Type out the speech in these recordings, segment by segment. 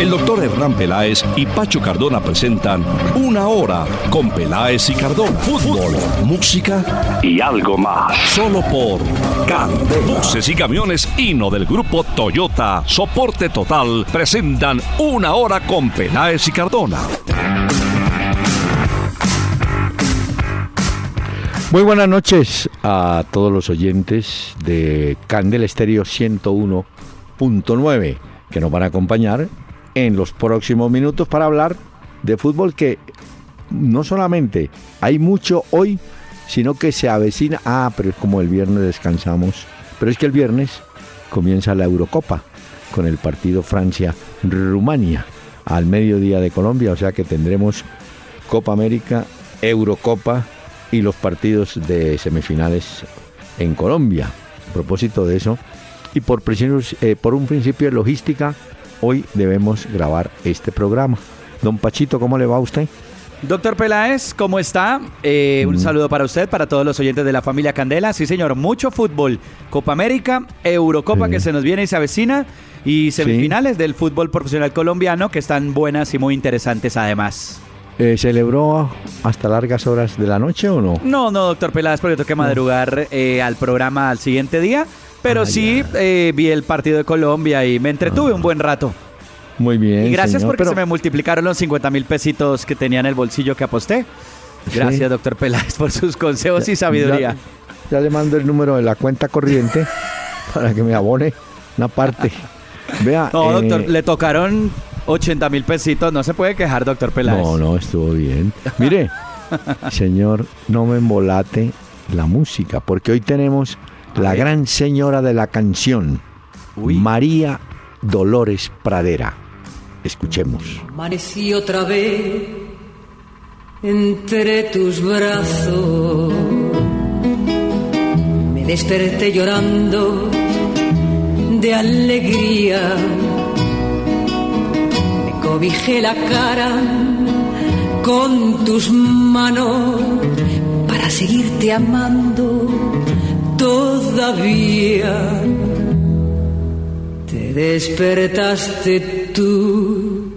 El doctor Hernán Peláez y Pacho Cardona presentan Una Hora con Peláez y Cardona. Fútbol, música y algo más. Solo por Candela. Buses y camiones Hino del grupo Toyota, soporte total, presentan Una Hora con Peláez y Cardona. Muy buenas noches a todos los oyentes de Candela Estéreo 101.9 que nos van a acompañar en los próximos minutos para hablar de fútbol que no solamente hay mucho hoy, sino que se avecina. Ah, pero es como el viernes descansamos. Pero es que el viernes comienza la Eurocopa con el partido Francia-Rumania al mediodía de Colombia, o sea que tendremos Copa América, Eurocopa y los partidos de semifinales en Colombia. A propósito de eso, y por, eh, por un principio de logística, hoy debemos grabar este programa. Don Pachito, ¿cómo le va a usted? Doctor Peláez, ¿cómo está? Eh, un saludo para usted, para todos los oyentes de la familia Candela. Sí, señor, mucho fútbol. Copa América, Eurocopa que se nos viene y se avecina. Y semifinales del fútbol profesional colombiano que están buenas y muy interesantes además. Eh, ¿Celebró hasta largas horas de la noche o no? No, no, doctor Peláez, porque tengo que madrugar eh, al programa al siguiente día. Pero ah, sí eh, vi el partido de Colombia y me entretuve un buen rato. Muy bien. Y gracias porque se me multiplicaron los 50 mil pesitos que tenía en el bolsillo que aposté. Gracias, doctor Peláez, por sus consejos y sabiduría. Ya, le mando el número de la cuenta corriente para que me abone una parte. Vea. No, doctor, le tocaron 80 mil pesitos, no se puede quejar, doctor Peláez. No, no, estuvo bien. Mire, señor, no me embolate la música, porque hoy tenemos la gran señora de la canción, María Dolores Pradera. Escuchemos. Amanecí otra vez entre tus brazos. Me desperté llorando de alegría cobijé la cara con tus manos para seguirte amando todavía. Te despertaste tú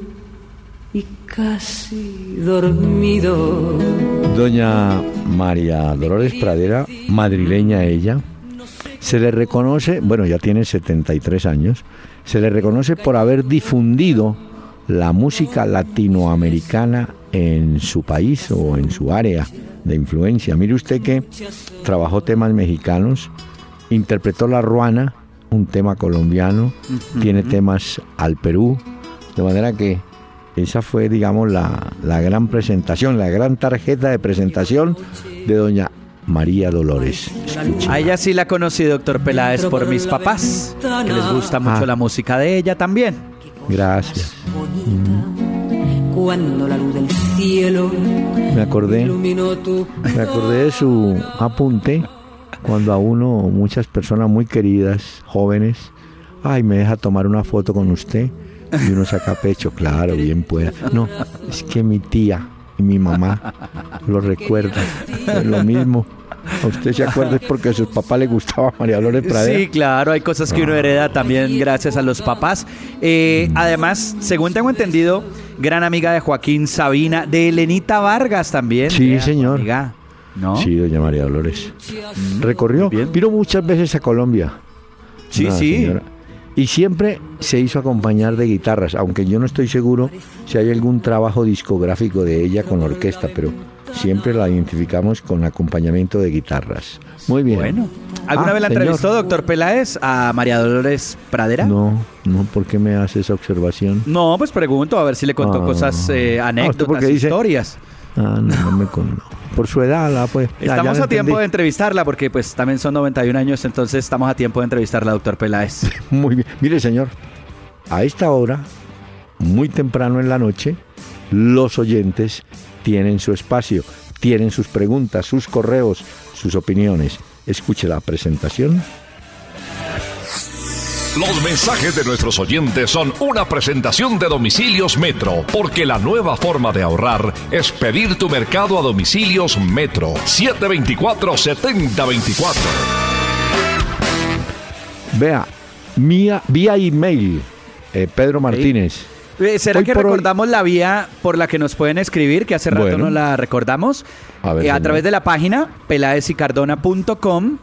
y casi dormido. Doña María Dolores Pradera, madrileña ella, se le reconoce, bueno, ya tiene 73 años, se le reconoce por haber difundido la música latinoamericana en su país o en su área de influencia. Mire usted que trabajó temas mexicanos, interpretó La Ruana, un tema colombiano, tiene temas al Perú, de manera que esa fue, digamos, la, la gran presentación, la gran tarjeta de presentación de doña María Dolores. A ella sí la conocí, doctor Peláez, por mis papás, que les gusta mucho ah. la música de ella también. Gracias. Cuando la luz del cielo me acordé, me acordé de su apunte cuando a uno, muchas personas muy queridas, jóvenes, ay, me deja tomar una foto con usted y uno saca pecho, claro, bien pueda. No, es que mi tía y mi mamá lo recuerdan, es lo mismo. ¿A usted se acuerda porque a sus papás le gustaba María Dolores Pradera? Sí, claro, hay cosas que uno hereda también gracias a los papás. Eh, además, según tengo entendido, gran amiga de Joaquín Sabina, de Elenita Vargas también. Sí, señor. ¿no? Sí, doña María Dolores. Mm, Recorrió, vino muchas veces a Colombia. Sí, sí. Y siempre se hizo acompañar de guitarras, aunque yo no estoy seguro si hay algún trabajo discográfico de ella con orquesta, pero siempre la identificamos con acompañamiento de guitarras. Muy bien. Bueno, ¿alguna ah, vez la entrevistó, doctor Peláez, a María Dolores Pradera? No, no, ¿por qué me hace esa observación? No, pues pregunto, a ver si le contó ah. cosas, eh, anécdotas, historias. Ah, no, no me contó. Por su edad, la, pues. estamos a tiempo de entrevistarla porque pues también son 91 años, entonces estamos a tiempo de entrevistarla, doctor Peláez. Muy bien. Mire, señor, a esta hora, muy temprano en la noche, los oyentes tienen su espacio. tienen sus preguntas, sus correos, sus opiniones. Escuche la presentación. Los mensajes de nuestros oyentes son una presentación de Domicilios Metro, porque la nueva forma de ahorrar es pedir tu mercado a Domicilios Metro 724-7024. Vea, mía, vía email, eh, Pedro Martínez. Eh, ¿Será que recordamos la vía por la que nos pueden escribir, que hace rato no la recordamos? A, eh, a través de la página peladesicardona.com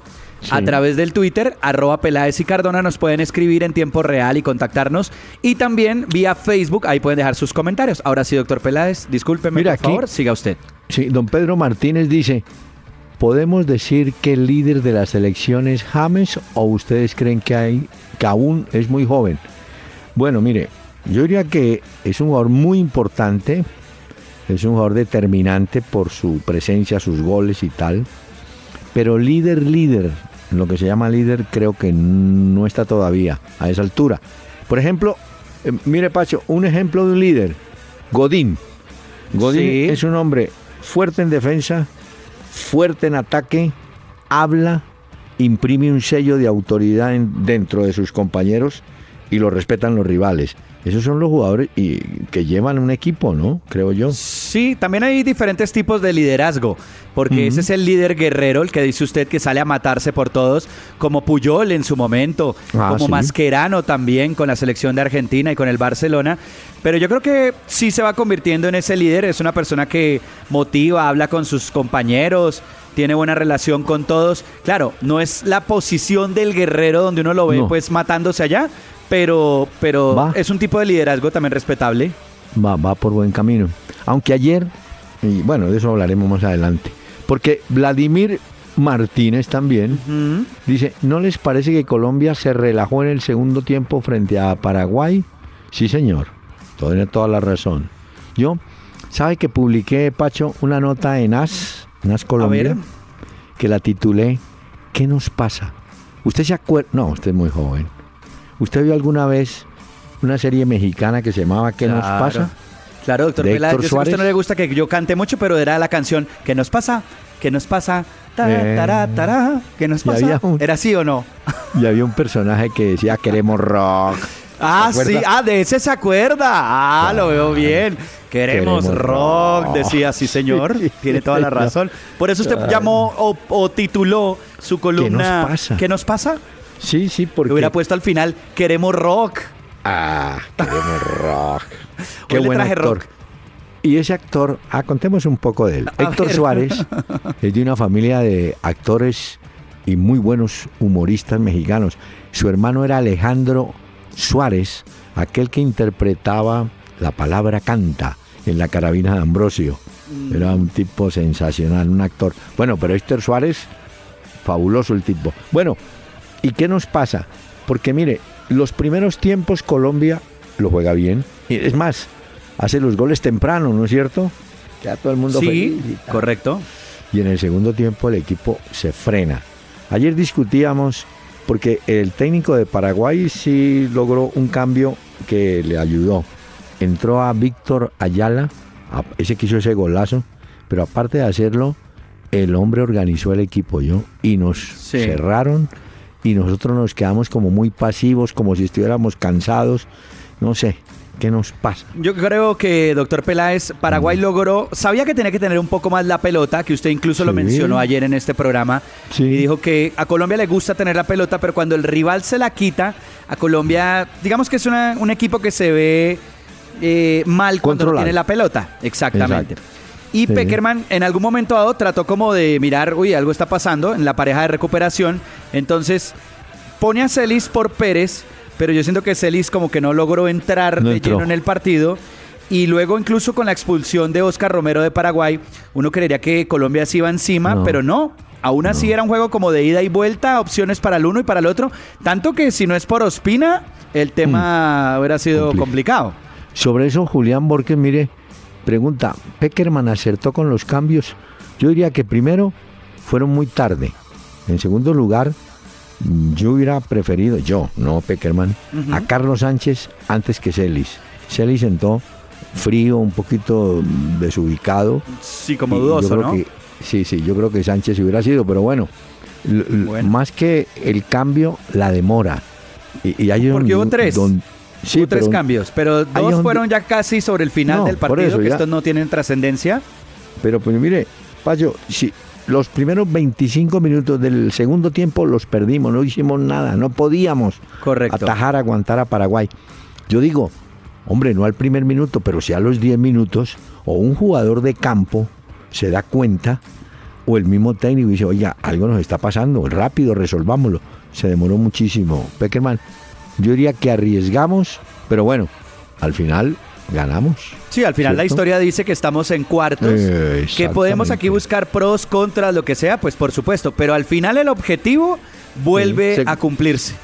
a través del Twitter, arroba Peláez y Cardona, nos pueden escribir en tiempo real y contactarnos. Y también vía Facebook, ahí pueden dejar sus comentarios. Ahora sí, doctor Peláez, discúlpeme, por favor, siga usted. Sí, don Pedro Martínez dice, ¿podemos decir que el líder de las elecciones es James o ustedes creen que, hay, que aún es muy joven? Bueno, mire, yo diría que es un jugador muy importante, es un jugador determinante por su presencia, sus goles y tal, pero líder, líder, lo que se llama líder creo que no está todavía a esa altura. Por ejemplo, eh, mire Pacho, un ejemplo de un líder, Godín. Godín es un hombre fuerte en defensa, fuerte en ataque, habla, imprime un sello de autoridad dentro de sus compañeros y lo respetan los rivales. Esos son los jugadores y, que llevan un equipo, ¿no? Creo yo. Sí, también hay diferentes tipos de liderazgo, porque ese es el líder guerrero, el que dice usted que sale a matarse por todos, como Puyol en su momento, ah, como Mascherano también con la selección de Argentina y con el Barcelona. Pero yo creo que sí se va convirtiendo en ese líder, es una persona que motiva, habla con sus compañeros, tiene buena relación con todos. Claro, no es la posición del guerrero donde uno lo ve pues matándose allá, pero, pero es un tipo de liderazgo también respetable. Va, va por buen camino. Aunque ayer, y bueno, de eso hablaremos más adelante, porque Vladimir Martínez también dice, ¿no les parece que Colombia se relajó en el segundo tiempo frente a Paraguay? Sí, señor, tiene toda la razón. Yo, ¿sabe que publiqué, Pacho, una nota en AS, en AS Colombia, que la titulé ¿Qué nos pasa? ¿Usted se acuerda? No, usted es muy joven. ¿Usted vio alguna vez una serie mexicana que se llamaba ¿Qué nos pasa? Claro, doctor Peláez, yo sé que a usted no le gusta que yo cante mucho, pero era la canción ¿Qué nos pasa? ¿Qué nos pasa? Eh, ¿Qué nos pasa? ¿Era así o no? Y había un personaje que decía queremos rock. Ah, sí, ah, de ese se acuerda. Ah, lo veo bien. Queremos, rock, decía, sí señor, tiene toda la razón. Por eso usted llamó o, o, tituló su columna ¿Qué nos pasa? ¿Qué nos pasa? Sí, sí, porque... hubiera puesto al final, queremos rock. Ah, queremos rock. Qué buen actor. rock. Y ese actor, ah, contemos un poco de él. Héctor Suárez es de una familia de actores y muy buenos humoristas mexicanos. Su hermano era Alejandro Suárez, aquel que interpretaba la palabra canta en la carabina de Ambrosio. Mm. Era un tipo sensacional, un actor. Bueno, pero Héctor Suárez, fabuloso el tipo. Bueno, ¿Y qué nos pasa? Porque mire, los primeros tiempos Colombia lo juega bien. Y es más, hace los goles temprano, ¿no es cierto? Ya todo el mundo sí, correcto. Y en el segundo tiempo el equipo se frena. Ayer discutíamos porque el técnico de Paraguay sí logró un cambio que le ayudó. Entró a Víctor Ayala, ese que hizo ese golazo, pero aparte de hacerlo, el hombre organizó el equipo yo y nos cerraron y nosotros nos quedamos como muy pasivos, como si estuviéramos cansados. No sé, ¿qué nos pasa? Yo creo que, doctor Peláez, Paraguay mm. logró, sabía que tenía que tener un poco más la pelota, que usted incluso lo mencionó ayer en este programa, y dijo que a Colombia le gusta tener la pelota, pero cuando el rival se la quita, a Colombia, digamos que es un equipo que se ve eh, mal cuando tiene la pelota. Exactamente. Y Peckerman en algún momento dado trató como de mirar, uy, algo está pasando en la pareja de recuperación. Entonces pone a Celis por Pérez, pero yo siento que Celis como que no logró entrar de lleno en el partido. Y luego incluso con la expulsión de Oscar Romero de Paraguay, uno creería que Colombia se iba encima, pero no. Aún así era un juego como de ida y vuelta, opciones para el uno y para el otro. Tanto que si no es por Ospina, el tema mm. hubiera sido complicado. Sobre eso, Julián Borges, mire, Pregunta, ¿Peckerman acertó con los cambios? Yo diría que primero fueron muy tarde. En segundo lugar, yo hubiera preferido, yo, no Peckerman, a Carlos Sánchez antes que Celis. Celis entró frío, un poquito desubicado. Sí, como dudoso, ¿no? sí, sí, yo creo que Sánchez hubiera sido, pero bueno, más que el cambio, la demora. Y, hay Porque hubo tres. Sí, hubo tres cambios, pero dos fueron ya casi sobre el final del partido, que estos no tienen trascendencia. Pero pues mire, Payo, si los primeros 25 minutos del segundo tiempo los perdimos, no hicimos nada, no podíamos atajar, aguantar a Paraguay. Yo digo, hombre, no al primer minuto, pero si a los 10 minutos, o un jugador de campo se da cuenta, o el mismo técnico dice, oiga, algo nos está pasando, rápido, resolvámoslo. Se demoró muchísimo. Peckerman, yo diría que arriesgamos, pero bueno, al final ganamos. Sí, al final la historia dice que estamos en cuartos, que podemos aquí buscar pros, contras, lo que sea, pues por supuesto, pero al final el objetivo vuelve a cumplirse.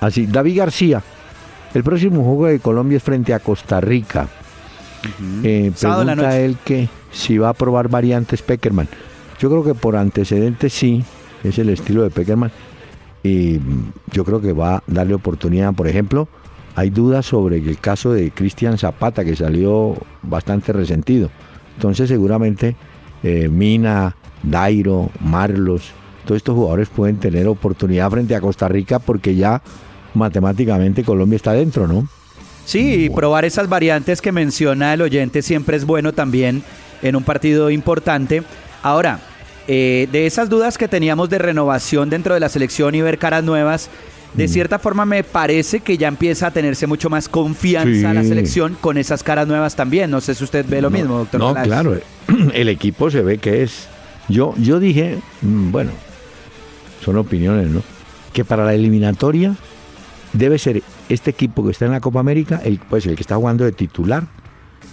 Así, David García, el próximo juego de Colombia es frente a Costa Rica. Eh, pregunta él que si va a probar variantes Peckerman. Yo creo que por antecedentes sí, es el estilo de Peckerman. Y yo creo que va a darle oportunidad, por ejemplo, hay dudas sobre el caso de Cristian Zapata, que salió bastante resentido. Entonces seguramente eh, Mina, Dairo, Marlos, todos estos jugadores pueden tener oportunidad frente a Costa Rica porque ya matemáticamente Colombia está dentro, ¿no? Sí, probar esas variantes que menciona el oyente siempre es bueno también en un partido importante. Ahora, eh, de esas dudas que teníamos de renovación dentro de la selección y ver caras nuevas, de mm. cierta forma me parece que ya empieza a tenerse mucho más confianza la selección con esas caras nuevas también. No sé si usted ve lo mismo, doctor. No, claro, el equipo se ve que es... Yo, yo dije, mm, bueno, son opiniones, ¿no? Que para la eliminatoria debe ser este equipo que está en la Copa América, el, pues el que está jugando de titular,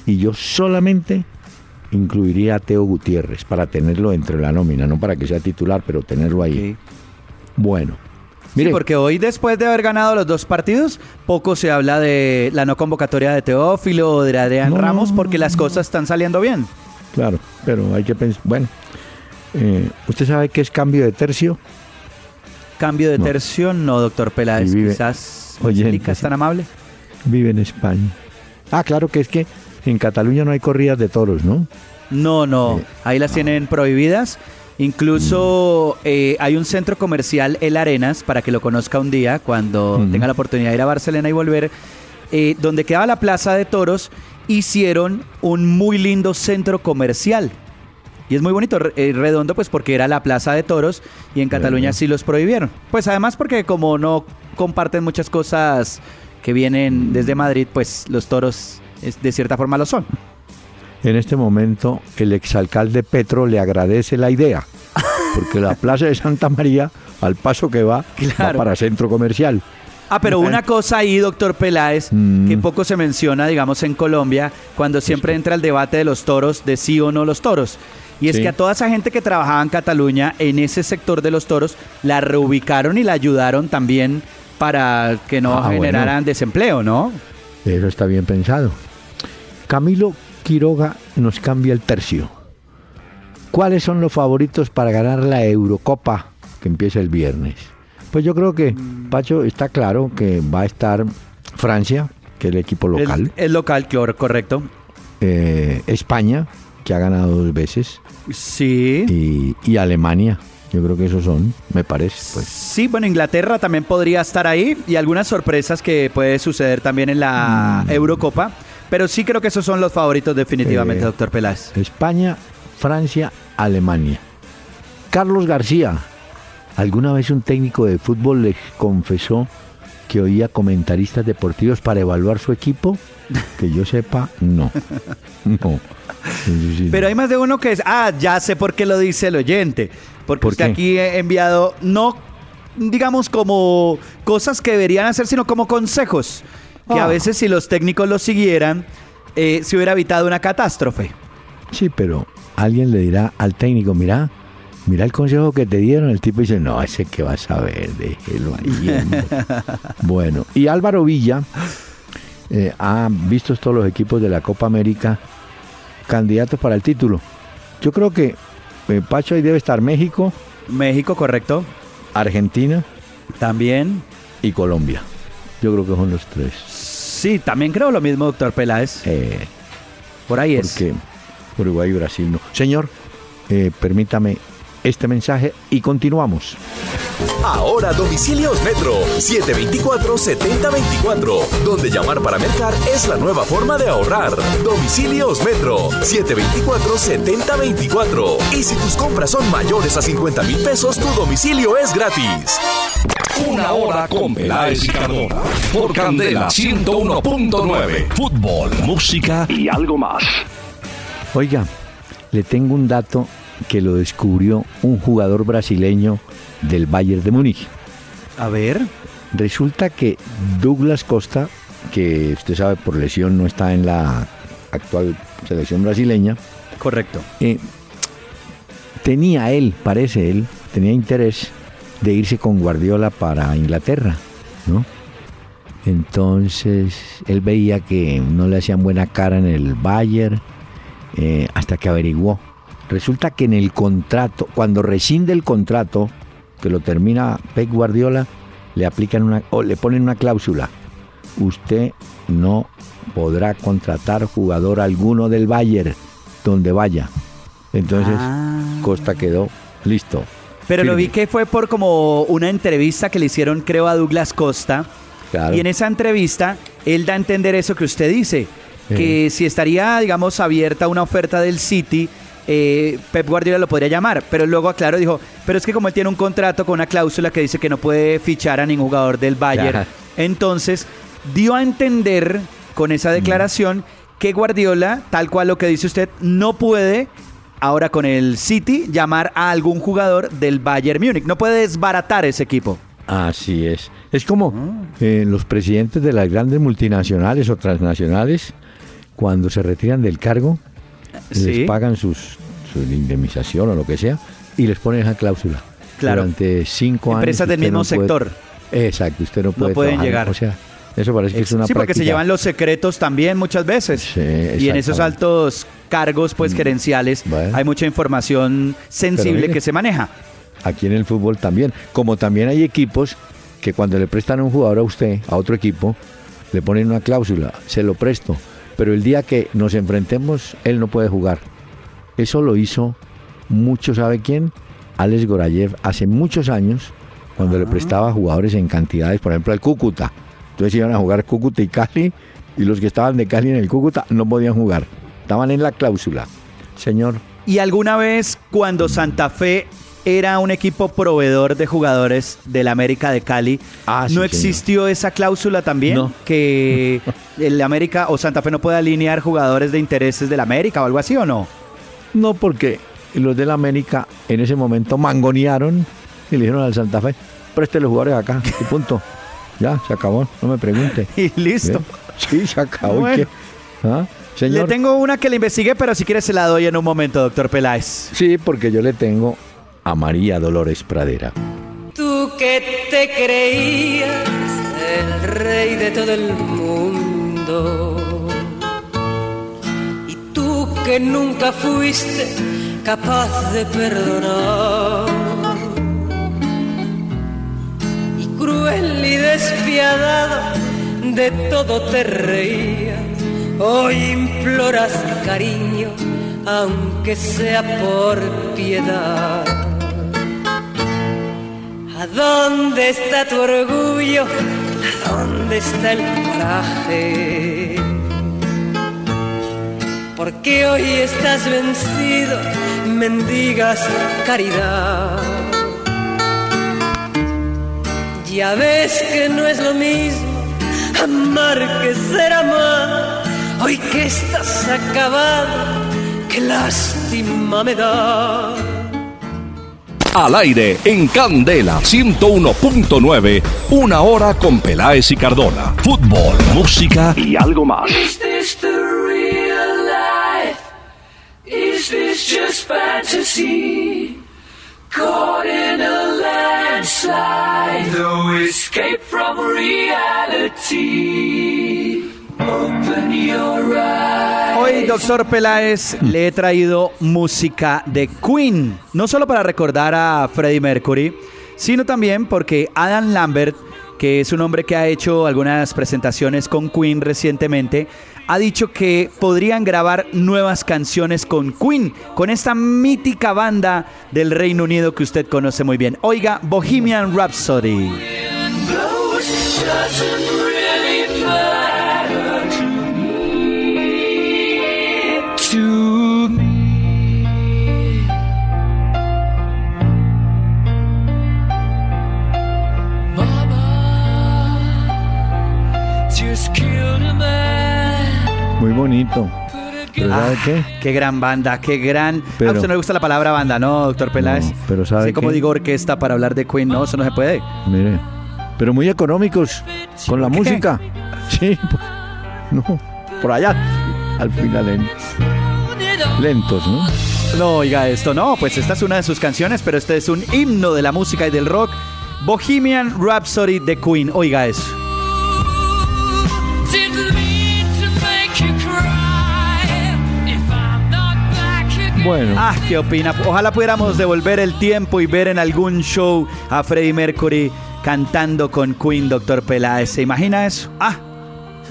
y yo solamente incluiría a Teo Gutiérrez para tenerlo entre la nómina, no para que sea titular, pero tenerlo ahí. Bueno, Sí, porque hoy después de haber ganado los dos partidos, poco se habla de la no convocatoria de Teófilo o de Adrián Ramos porque las cosas están saliendo bien. Claro, pero hay que pensar, bueno, eh, ¿usted sabe qué es cambio de tercio? Cambio de tercio, no, doctor Peláez, quizás oye, ¿es tan amable? Vive en España. Ah, claro que es que en Cataluña no hay corridas de toros, ¿no? No, no, ahí las tienen prohibidas. Incluso eh, hay un centro comercial, El Arenas, para que lo conozca un día, cuando tenga la oportunidad de ir a Barcelona y volver, eh, donde quedaba la Plaza de Toros, hicieron un muy lindo centro comercial. Y es muy bonito, eh, redondo, pues porque era la Plaza de Toros y en Cataluña sí los prohibieron. Pues además porque como no comparten muchas cosas que vienen desde Madrid, pues los toros de cierta forma lo son. En este momento, el exalcalde Petro le agradece la idea, porque la Plaza de Santa María, al paso que va, va para centro comercial. Ah, pero una cosa ahí, doctor Peláez, que mm. poco se menciona, digamos, en Colombia, cuando siempre entra el debate de los toros, de sí o no los toros. Y es que a toda esa gente que trabajaba en Cataluña, en ese sector de los toros, la reubicaron y la ayudaron también para que no ah, generaran desempleo, ¿no? Eso está bien pensado. Camilo, Quiroga nos cambia el tercio. ¿Cuáles son los favoritos para ganar la Eurocopa que empieza el viernes? Pues yo creo que, Pacho, está claro que va a estar Francia, que es el equipo local. El, local, correcto. Eh, España, que ha ganado dos veces. Sí. Y, Alemania. Yo creo que esos son, me parece. Pues. Sí, bueno, Inglaterra también podría estar ahí y algunas sorpresas que puede suceder también en la mm. Eurocopa. Pero sí creo que esos son los favoritos definitivamente, eh, doctor Peláez. España, Francia, Alemania. Carlos García, ¿alguna vez un técnico de fútbol le confesó que oía comentaristas deportivos para evaluar su equipo? Que yo sepa, no. No. Pero hay más de uno que es, ah, ya sé por qué lo dice el oyente. Porque usted aquí he enviado, no digamos como cosas que deberían hacer, sino como consejos que a ah. veces si los técnicos lo siguieran, eh, se hubiera evitado una catástrofe. Sí, pero alguien le dirá al técnico, mira, mira el consejo que te dieron. El tipo dice, no, ese que vas a ver, déjelo ahí. bueno, y Álvaro Villa eh, ha visto todos los equipos de la Copa América candidatos para el título. Yo creo que eh, Pacho ahí debe estar México. México, correcto. Argentina. También. Y Colombia. Yo creo que son los tres. Sí, también creo lo mismo, doctor Peláez. Eh, Por ahí es. Porque Uruguay y Brasil no. Señor, eh, permítame este mensaje y continuamos. Ahora domicilios Metro 724-7024, donde llamar para mercar es la nueva forma de ahorrar. Domicilios Metro 724-7024. Y si tus compras son mayores a 50 mil pesos, tu domicilio es gratis. Una hora con Peláez y Cardona. Por Candela 101.9. Fútbol, música y algo más. Oiga, le tengo un dato que lo descubrió un jugador brasileño del Bayern de Múnich. A ver. Resulta que Douglas Costa, que usted sabe por lesión no está en la actual selección brasileña. Correcto. Eh, tenía él, parece él, tenía interés de irse con Guardiola para Inglaterra, ¿no? Entonces él veía que no le hacían buena cara en el Bayern eh, hasta que averiguó. Resulta que en el contrato, cuando rescinde el contrato, que lo termina Pep Guardiola, le aplican una o le ponen una cláusula. Usted no podrá contratar jugador alguno del Bayern donde vaya. Entonces Ah. Costa quedó listo. Pero lo vi que fue por como una entrevista que le hicieron, creo, a Douglas Costa. Claro. Y en esa entrevista, él da a entender eso que usted dice, que si estaría, digamos, abierta una oferta del City, eh, Pep Guardiola lo podría llamar. Pero luego aclaró, dijo, pero es que como él tiene un contrato con una cláusula que dice que no puede fichar a ningún jugador del Bayern, entonces dio a entender con esa declaración que Guardiola, tal cual lo que dice usted, no puede ahora con el City llamar a algún jugador del Bayern Múnich. No puede desbaratar ese equipo. Así es. Es como Ah. eh, los presidentes de las grandes multinacionales o transnacionales, cuando se retiran del cargo, Sí. les pagan sus, su indemnización o lo que sea y les ponen esa cláusula. Claro. Durante cinco años. Empresas del mismo no puede- sector. Exacto, usted no puede pueden trabajar. llegar. O sea, eso parece que es una sí, porque se llevan los secretos también muchas veces. Sí, y en esos. Mm. altos cargos pues gerenciales Bueno. hay mucha información sensible mire. que se maneja. Aquí en el fútbol también. Como también hay equipos que cuando le prestan a un jugador a usted, a otro equipo, le ponen una cláusula, se lo presto. Pero el día que nos enfrentemos, él no puede jugar. Eso lo hizo mucho, ¿sabe quién? Alex Gorayev hace muchos años, cuando le prestaba jugadores en cantidades, por ejemplo, al Cúcuta. Entonces iban a jugar Cúcuta y Cali, y los que estaban de Cali en el Cúcuta no podían jugar. Estaban en la cláusula. Señor, ¿Y alguna vez cuando Santa Fe era un equipo proveedor de jugadores del América de Cali, Ah, sí, ¿no señor. existió esa cláusula también? No. Que el América o Santa Fe no puede alinear jugadores de intereses del América o algo así o no? No, porque los del América en ese momento mangonearon y le dijeron al Santa Fe, preste los jugadores acá, y punto. Ya, se acabó, no me pregunte. Y listo. ¿Bien? Sí, se acabó. ¿Ah? Le Señor, tengo una que le investigué, pero si quiere se la doy en un momento, doctor Peláez. sí, porque yo le tengo a María Dolores Pradera. Tú que te creías el rey de todo el mundo. Y tú que nunca fuiste capaz de perdonar. Y cruel y despiadado de todo te reías. Hoy imploras cariño, aunque sea por piedad. ¿A dónde está tu orgullo? ¿A dónde está el coraje? Porque hoy estás vencido, mendigas caridad. Ya ves que no es lo mismo amar que ser amado. Hoy que estás acabado, qué lástima me da. Al aire en Candela 101.9, una hora con Peláez y Cardona. Fútbol, música y algo más. Is this the real life? Is this just fantasy? Caught in a landslide, no escape from reality. Open your eyes. Hoy, doctor Peláez, le he traído música de Queen, no solo para recordar a Freddie Mercury, sino también porque Adam Lambert, que es un hombre que ha hecho algunas presentaciones con Queen recientemente, ha dicho que podrían grabar nuevas canciones con Queen, con esta mítica banda del Reino Unido que usted conoce muy bien. Oiga, Bohemian Rhapsody. Muy bonito. ¿Pero sabe Ah, qué? Qué gran banda, qué gran. Pero- a usted no le gusta la palabra banda, ¿no, doctor Peláez? No, pero ¿sabe Así como digo orquesta para hablar de Queen, no, eso no se puede. Mire. Pero muy económicos con la música. Sí. pues, No. Por allá. Al final len- lentos, ¿no? No, oiga esto, no, pues esta es una de sus canciones, pero este es un himno de la música y del rock. Bohemian Rhapsody de Queen, oiga eso. Bueno. Ah, ¿qué opina? Ojalá pudiéramos devolver el tiempo y ver en algún show a Freddie Mercury cantando con Queen, doctor Peláez. ¿Se imagina eso? Ah,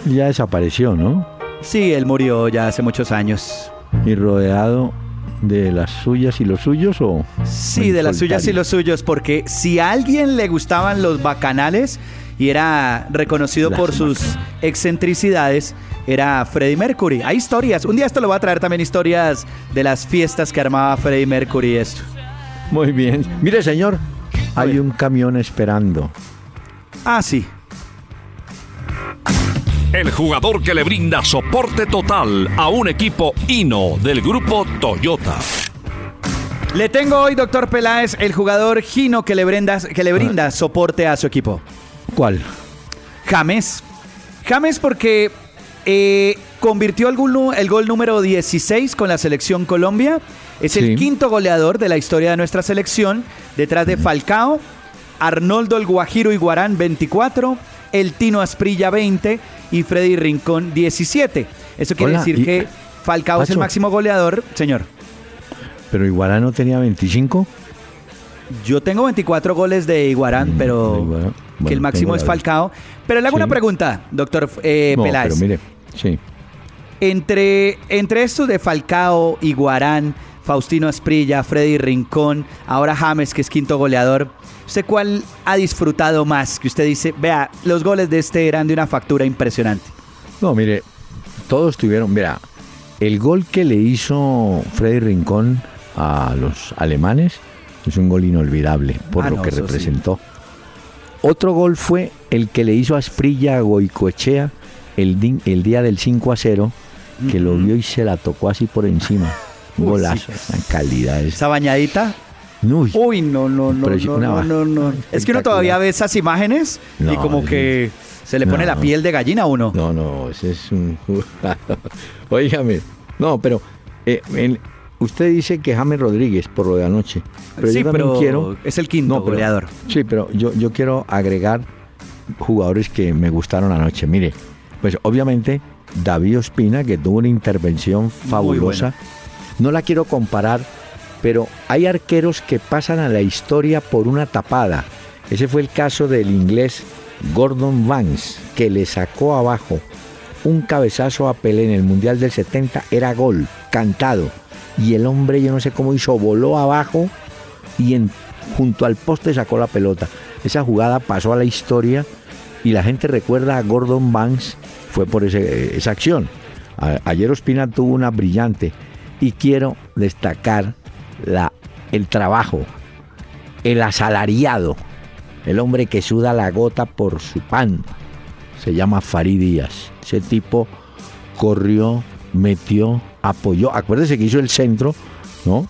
Ya desapareció, ¿no? sí, él murió ya hace muchos años. Y rodeado de las suyas y los suyos o... Sí, de las suyas y los suyos, porque si a alguien le gustaban los bacanales y era reconocido por sus excentricidades, era Freddie Mercury. Hay historias. Un día esto lo voy a traer también historias de las fiestas que armaba Freddie Mercury esto. Muy bien. Mire, señor, hay un camión esperando. Ah, sí. El jugador que le brinda soporte total a un equipo Hino del grupo Toyota. Le tengo hoy, doctor Peláez, el jugador Gino que le brinda, que le brinda soporte a su equipo. ¿Cuál? James. James porque eh, convirtió el gol, el gol número 16 con la selección Colombia. Es Sí. el quinto goleador de la historia de nuestra selección, detrás de Falcao, Arnoldo el Guajiro Iguarán 24, el Tino Asprilla 20 y Freddy Rincón 17. Eso quiere Hola, decir y- que Falcao es el máximo goleador, señor. Pero Iguarano tenía 25. Yo tengo 24 goles de Iguarán, pero que el máximo es Falcao. Pero le hago Sí. una pregunta, doctor eh, no, Peláez. pero mire, sí. Entre, entre estos de Falcao, Iguarán, Faustino Asprilla, Freddy Rincón, ahora James, que es quinto goleador, ¿usted cuál ha disfrutado más? Que usted dice, vea, los goles de este eran de una factura impresionante. No, mire, todos tuvieron, mira, el gol que le hizo Freddy Rincón a los alemanes es un gol inolvidable por Ah, lo no, que sí. representó. Otro gol fue el que le hizo a Asprilla a Goicoechea el, día del 5 a 0, que lo vio y se la tocó así por encima. Uy, golazo, una calidad. esa. Esa bañadita. Uy, Uy, no, no, no, no, no, no, no. Es que uno todavía ve esas imágenes y como que se le pone No. la piel de gallina a uno. No, no, ese es un... Óigame, no, pero eh, en- usted dice que James Rodríguez por lo de anoche. Pero sí, yo también pero quiero... es el quinto No, pero- goleador. Sí, pero yo, yo quiero agregar jugadores que me gustaron anoche. Mire, pues obviamente David Ospina, que tuvo una intervención fabulosa. No la quiero comparar, pero hay arqueros que pasan a la historia por una tapada. Ese fue el caso del inglés Gordon Vance, que le sacó abajo un cabezazo a Pelé en el Mundial del 70, era gol, cantado. Y el hombre, yo no sé cómo hizo, voló abajo y en, junto al poste sacó la pelota. Esa jugada pasó a la historia y la gente recuerda a Gordon Banks, fue por ese- esa acción. Ayer Ospina tuvo una brillante y quiero destacar la, el trabajo, el asalariado, el hombre que suda la gota por su pan. Se llama Farid Díaz. Ese tipo corrió, metió, apoyó. Acuérdese que hizo el centro, ¿no?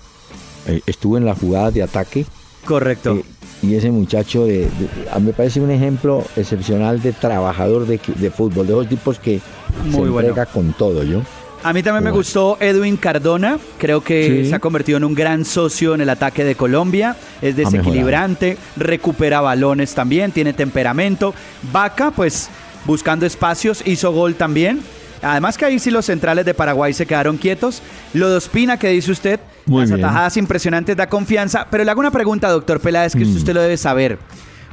Eh, estuvo en la jugada de ataque. Correcto. Eh, y ese muchacho de, de- me parece un ejemplo excepcional de trabajador de, de fútbol, de esos tipos que se Muy bueno. entrega con todo, yo. A mí también me gustó Edwin Cardona. Creo que Sí. se ha convertido en un gran socio en el ataque de Colombia. Es desequilibrante, recupera balones también, tiene temperamento. Vaca, pues buscando espacios, hizo gol también. Además que ahí sí los centrales de Paraguay se quedaron quietos. Lo de Ospina, que dice usted, Muy las bien. atajadas impresionantes da confianza. Pero le hago una pregunta, doctor Peláez, que Mm. usted lo debe saber.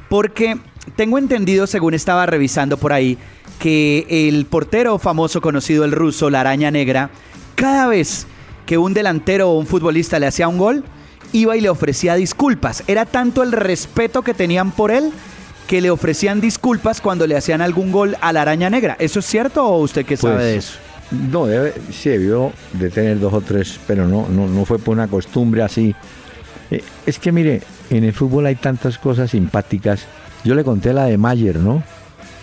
Porque tengo entendido, según estaba revisando por ahí, que el portero famoso conocido, el ruso, la araña negra, cada vez que un delantero o un futbolista le hacía un gol, iba y le ofrecía disculpas. Era tanto el respeto que tenían por él que le ofrecían disculpas cuando le hacían algún gol a la araña negra. ¿Eso es cierto o usted qué sabe Pues, de eso? No, debe, sí debió de tener dos o tres, pero no, no, no fue por una costumbre así. Eh, es que mire, en el fútbol hay tantas cosas simpáticas. Yo le conté la de Mayer, ¿no?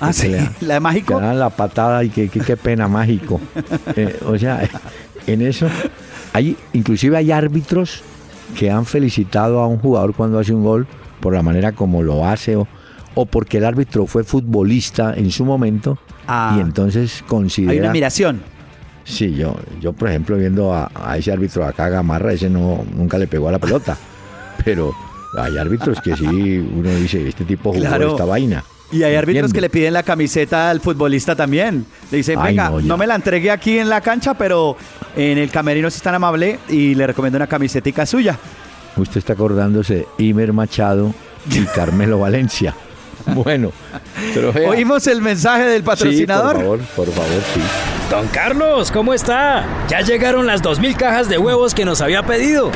Ah, Que sí, le- la de Que Mágico. dan la patada y que, que- qué pena mágico. Eh, o sea, en eso hay, inclusive hay árbitros que han felicitado a un jugador cuando hace un gol por la manera como lo hace o, o porque el árbitro fue futbolista en su momento Ah. y entonces considera Hay una admiración. Sí, yo, yo por ejemplo viendo a, a ese árbitro acá Gamarra, ese no nunca le pegó a la pelota. Pero hay árbitros que sí, uno dice, este tipo jugó Claro. esta vaina. Y hay árbitros que le piden la camiseta al futbolista también. Le dicen, Ay, venga, no, me la entregué aquí en la cancha, pero en el camerino es tan amable y le recomiendo una camisetica suya. Usted está acordándose de Imer Machado y Carmelo Valencia. Bueno, pero vea. Oímos el mensaje del patrocinador. Sí, por favor, por favor, sí. Don Carlos, ¿cómo está? Ya llegaron las 2.000 cajas de huevos que nos había pedido.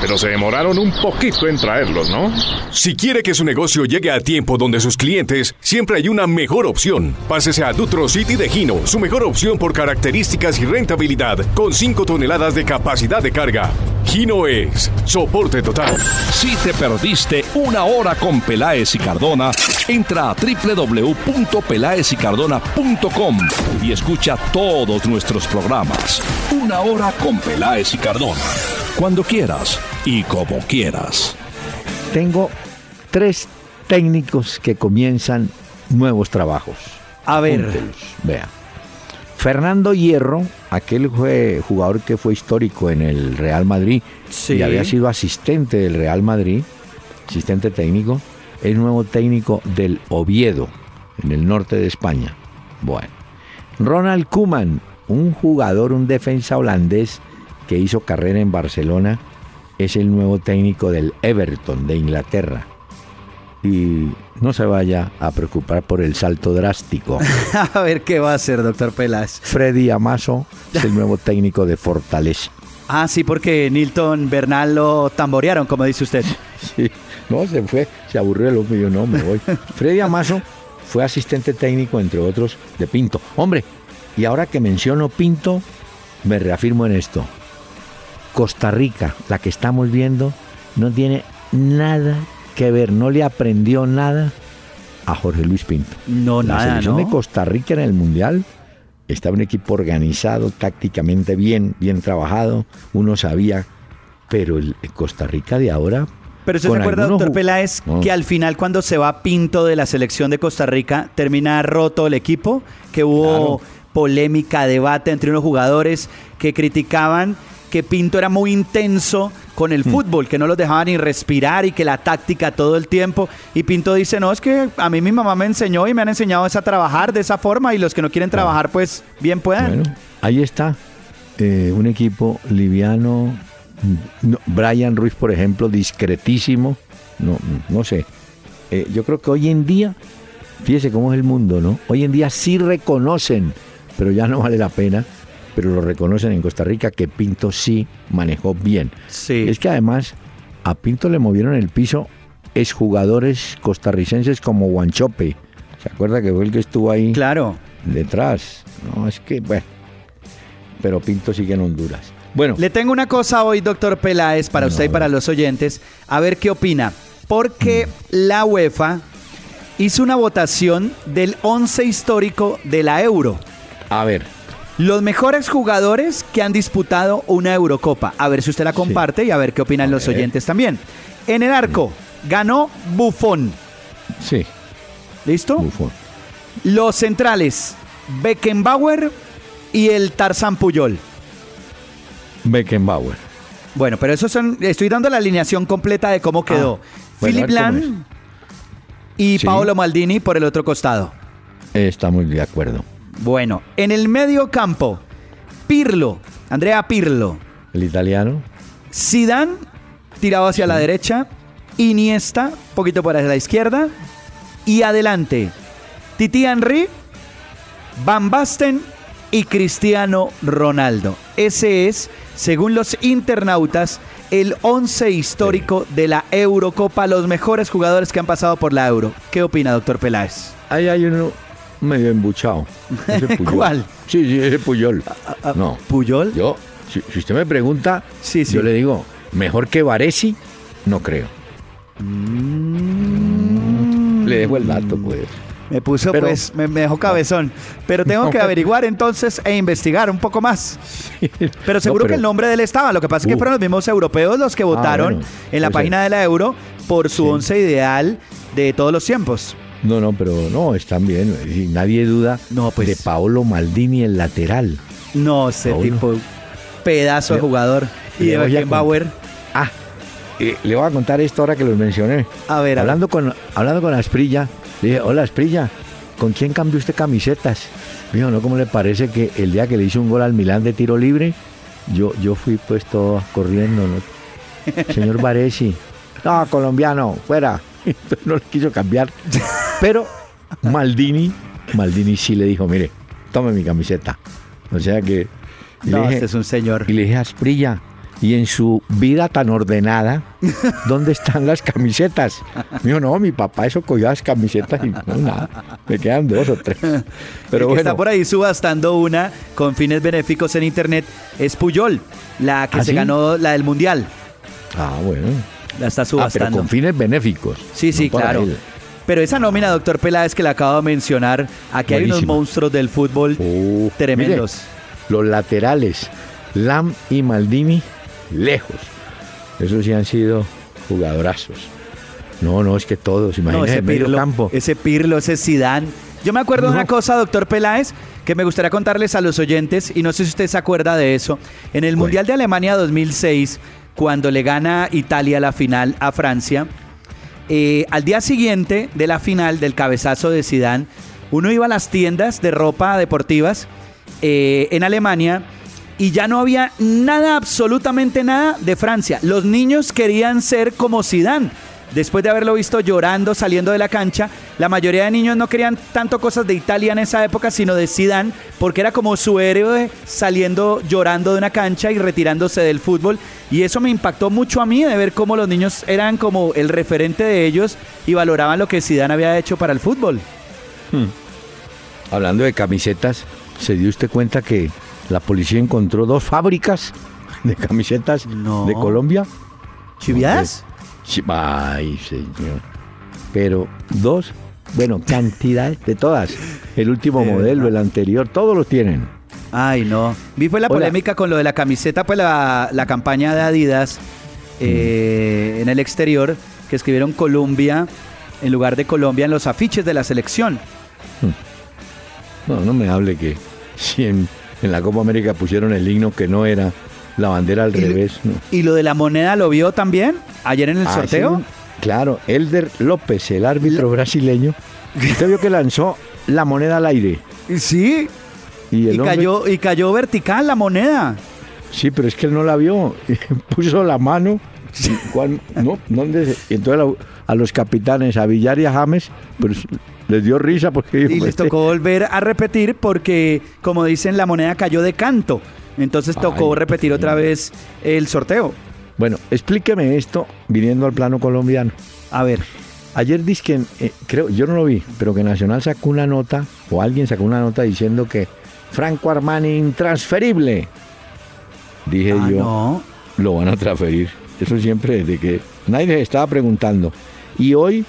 Pero se demoraron un poquito en traerlos, ¿no? Si quiere que su negocio llegue a tiempo donde sus clientes, siempre hay una mejor opción. Pásese a Dutro City de Gino, su mejor opción por características y rentabilidad, con 5 toneladas de capacidad de carga. Gino es soporte total. Si te perdiste una hora con Peláez y Cardona, entra a www.pelaezicardona.com y escucha todos nuestros programas. Una hora con Peláez y Cardona. Cuando quieras y como quieras. Tengo tres técnicos que comienzan nuevos trabajos. A ver, Vea. Fernando Hierro, aquel fue jugador que fue histórico en el Real Madrid Sí. y había sido asistente del Real Madrid, asistente técnico, es nuevo técnico del Oviedo, en el norte de España. Bueno. Ronald Koeman, un jugador, un defensa holandés que hizo carrera en Barcelona, es el nuevo técnico del Everton de Inglaterra. Y no se vaya a preocupar por el salto drástico. a ver qué va a hacer, doctor Peláez. Freddy Amazo es el nuevo técnico de Fortaleza. Ah, sí, porque Nilton Bernal lo tamborearon, como dice usted. Sí, no, se fue, se aburrió el hombre, yo no, me voy. Freddy Amazo fue asistente técnico, entre otros, de Pinto. Hombre, y ahora que menciono Pinto, me reafirmo en esto. Costa Rica, la que estamos viendo, no tiene nada que ver, no le aprendió nada a Jorge Luis Pinto. No, la nada, selección ¿no? de Costa Rica en el Mundial estaba un equipo organizado, tácticamente bien, bien trabajado, uno sabía, pero el Costa Rica de ahora... Pero usted se acuerda, doctor Peláez, No. que al final cuando se va Pinto de la selección de Costa Rica, termina roto el equipo, que hubo Claro. polémica, debate entre unos jugadores que criticaban que Pinto era muy intenso con el fútbol, que no los dejaba ni respirar y que la táctica todo el tiempo. Y Pinto dice, no, es que a mí mi mamá me enseñó y me han enseñado es a trabajar de esa forma y los que no quieren trabajar, pues bien puedan. Bueno, ahí está eh, un equipo liviano. No, Brian Ruiz, por ejemplo, discretísimo. No, no sé. Eh, yo creo que hoy en día, fíjese cómo es el mundo, ¿no? Hoy en día sí reconocen, pero ya no vale la pena, pero lo reconocen en Costa Rica que Pinto sí manejó bien. Sí. Es que además a Pinto le movieron el piso exjugadores costarricenses como Guanchope. ¿Se acuerda que fue el que estuvo ahí? Claro. detrás. No, es que, bueno. Pero Pinto sigue en Honduras. Bueno, Le tengo una cosa hoy, doctor Peláez, para No, usted y para los oyentes, a ver qué opina. Porque la UEFA hizo una votación del 11 histórico de la Euro. a ver. Los mejores jugadores que han disputado una Eurocopa. A ver si usted la comparte y a ver qué opinan los oyentes también. En el arco, ganó Buffon. Sí, ¿Listo? Buffon. Los centrales, Beckenbauer y el Tarzán Puyol. Beckenbauer. Bueno, pero eso son. Estoy dando la alineación completa de cómo quedó. Ah, bueno, Philip Lahm y Sí. Paolo Maldini por el otro costado. Estamos de acuerdo. Bueno, en el medio campo, Pirlo, Andrea Pirlo, El italiano. Zidane tirado hacia la derecha Iniesta, poquito por la izquierda. Y adelante, Titi Henry, Van Basten y Cristiano Ronaldo. Ese es, según los internautas, el 11 histórico de la Eurocopa, los mejores jugadores que han pasado por la Euro. ¿Qué opina, doctor Peláez? Ahí hay uno medio embuchado. ¿Cuál? Sí, sí, ese Puyol. Ah, ah, No. ¿Puyol? Yo, si, si usted me pregunta, Sí, sí. yo le digo, mejor que Varesi, no creo. Le dejo el dato, pues. Me puso, Pero- pues, me, me dejó cabezón. Pero tengo No, que averiguar entonces e investigar un poco más. Pero seguro No, que el nombre de él estaba. Lo que pasa es que Uh. fueron los mismos europeos los que votaron bueno, en la página ser. de la Euro por su Sí. once ideal de todos los tiempos. No, no, pero no, están bien. y Nadie duda No, pues. de Paolo Maldini, el lateral. No, ese Paulo. tipo, pedazo de jugador. Y de Beckenbauer. Ah, eh, le voy a contar esto ahora que los mencioné. A ver, a ver. hablando con hablando con Asprilla, le dije, hola Asprilla, ¿con quién cambió usted camisetas? Me dijo, ¿no? ¿Cómo le parece que el día que le hice un gol al Milán de tiro libre, yo, yo fui pues todo corriendo, ¿no? Señor Varesi, no, colombiano, fuera. Entonces no le quiso cambiar. Pero Maldini, Maldini sí le dijo, mire, tome mi camiseta. O sea que... No, dije- este es un señor. y le dije, Asprilla, y en su vida tan ordenada, ¿dónde están las camisetas? Me dijo, no, mi papá eso cogió las camisetas y no, nada, me quedan dos o tres. El Pero que bueno, está por ahí subastando una con fines benéficos en internet es Puyol, la que ¿Ah, se sí? ganó la del Mundial. ah, bueno. La está Ah, pero subastando. con fines benéficos. Sí, sí, no claro. él. Pero esa nómina, doctor Peláez, que le acabo de mencionar, aquí hay unos monstruos del fútbol tremendos. mire, los laterales, Lam y Maldini, lejos. Esos sí han sido jugadorazos. No, no, es que todos, No, imagínense, ese medio Pirlo, campo. ese Pirlo, ese Zidane. Yo me acuerdo de una cosa, doctor Peláez, que me gustaría contarles a los oyentes, y no sé si usted se acuerda de eso. En el. Mundial de Alemania 2006, cuando le gana Italia la final a Francia, eh, al día siguiente de la final del cabezazo de Zidane, uno iba a las tiendas de ropa deportivas eh, en Alemania y ya no había nada, absolutamente nada de Francia. Los niños querían ser como Zidane. Después de haberlo visto llorando saliendo de la cancha, la mayoría de niños no querían tanto cosas de Italia en esa época, sino de Zidane, porque era como su héroe saliendo llorando de una cancha y retirándose del fútbol. Y eso me impactó mucho a mí de ver cómo los niños eran como el referente de ellos y valoraban lo que Zidane había hecho para el fútbol. Hablando de camisetas, ¿se dio usted cuenta que la policía encontró dos fábricas de camisetas No. de Colombia? ¿Chiviadas? Ay, señor. Pero dos, bueno, cantidad de todas. El último De modelo, el anterior, todos los tienen. Ay, no. Vi fue la Hola. polémica con lo de la camiseta, pues la, la campaña de Adidas eh, en el exterior, que escribieron Colombia en lugar de Colombia en los afiches de la selección. No, no me hable que si en, en la Copa América pusieron el himno que no era la bandera al Y- revés. no. ¿Y lo de la moneda lo vio también ayer en el Ah, sorteo? sí, claro, Elder López, el árbitro brasileño, usted vio que lanzó la moneda al aire. Sí, Y, el y, hombre- cayó, y cayó vertical la moneda. Sí, pero es que él no la vio. Puso la mano. cuan- no, ¿dónde se- y entonces a, los capitanes, a Villar y a James, pues les dio risa porque Y les "Este- tocó volver a repetir porque, como dicen, la moneda cayó de canto. Entonces tocó Ay, repetir sí. otra vez el sorteo. Bueno, explíqueme esto viniendo al plano colombiano. A ver, Ayer dice que, eh, creo, yo no lo vi, pero que Nacional sacó una nota, o alguien sacó una nota diciendo que Franco Armani intransferible. Dije ah, yo, no. lo van a transferir. Eso siempre desde que nadie les estaba preguntando. Y hoy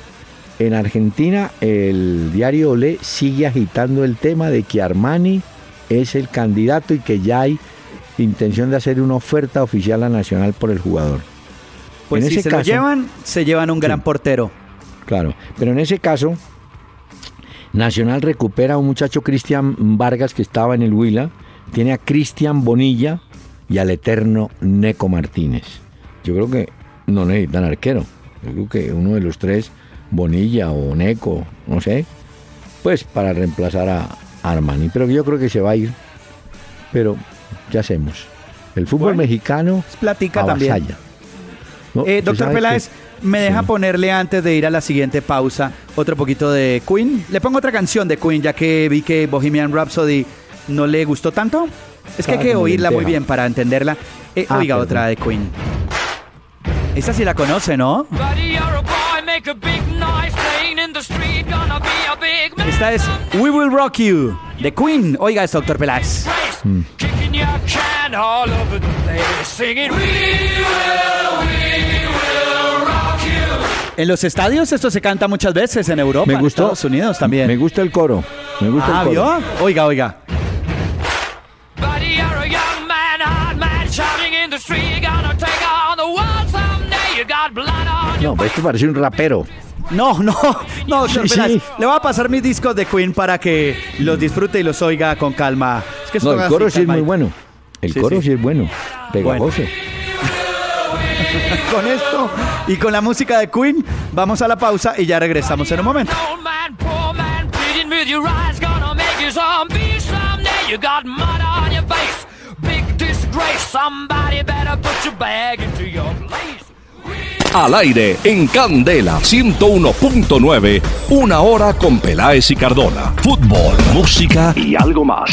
en Argentina el diario Olé sigue agitando el tema de que Armani es el candidato y que ya hay intención de hacer una oferta oficial a Nacional por el jugador. Pues En si ese se lo llevan, se llevan un gran Sí. portero. Claro, pero en ese caso, Nacional recupera a un muchacho Cristian Vargas que estaba en el Huila, tiene a Cristian Bonilla y al eterno Neco Martínez. Yo creo que no necesitan arquero. Yo creo que uno de los tres, Bonilla o Neco, no sé, pues para reemplazar a Armani. Pero yo creo que se va a ir. Pero, ¿qué hacemos? El fútbol Bueno, mexicano Platica también. No, Eh, ¿usted doctor Peláez, me deja ponerle antes de ir a la siguiente pausa otro poquito de Queen. Le pongo otra canción de Queen, ya que vi que Bohemian Rhapsody no le gustó tanto. Es que hay Ah, que oírla muy bien para entenderla. Eh, Ah, oiga, perdón. otra de Queen. Esta sí la conoce, ¿no? Esta es We Will Rock You, de Queen. Oiga esto, doctor Peláez. Kicking your can all over the place, singing, We will, we will rock you. En los estadios esto se canta muchas veces, en Europa, Me en. Estados Unidos también. Me gusta el coro. Me gusta ah, el coro. ¿vio? Oiga, oiga. Buddy, you're a young man, hard man, shouting in the street, gonna take on the world someday. You got blood on your No, esto parece un rapero. No, no, no, Sí. Le voy a pasar mis discos de Queen para que los disfrute y los oiga con calma. Es que No, el así, coro sí es muy bueno. El Sí, coro sí. sí es bueno. Pegajoso. Con esto y con la música de Queen, vamos a la pausa y ya regresamos en un momento. Al aire en Candela 101.9, una hora con Peláez y Cardona. Fútbol, música y algo más.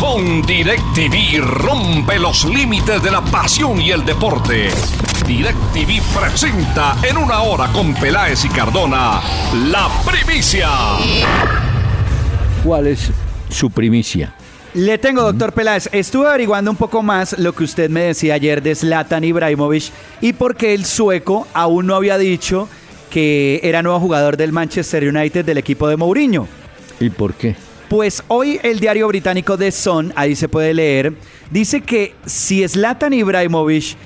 Con DirecTV rompe los límites de la pasión y el deporte. DirecTV presenta en una hora con Peláez y Cardona la primicia. ¿Cuál es su primicia? Le tengo, doctor Peláez. Estuve averiguando un poco más lo que usted me decía ayer de Zlatan Ibrahimovic y por qué el sueco aún no había dicho que era nuevo jugador del Manchester United del equipo de Mourinho. ¿Y por qué? Pues hoy el diario británico The Sun, ahí se puede leer, dice que si Zlatan Ibrahimovic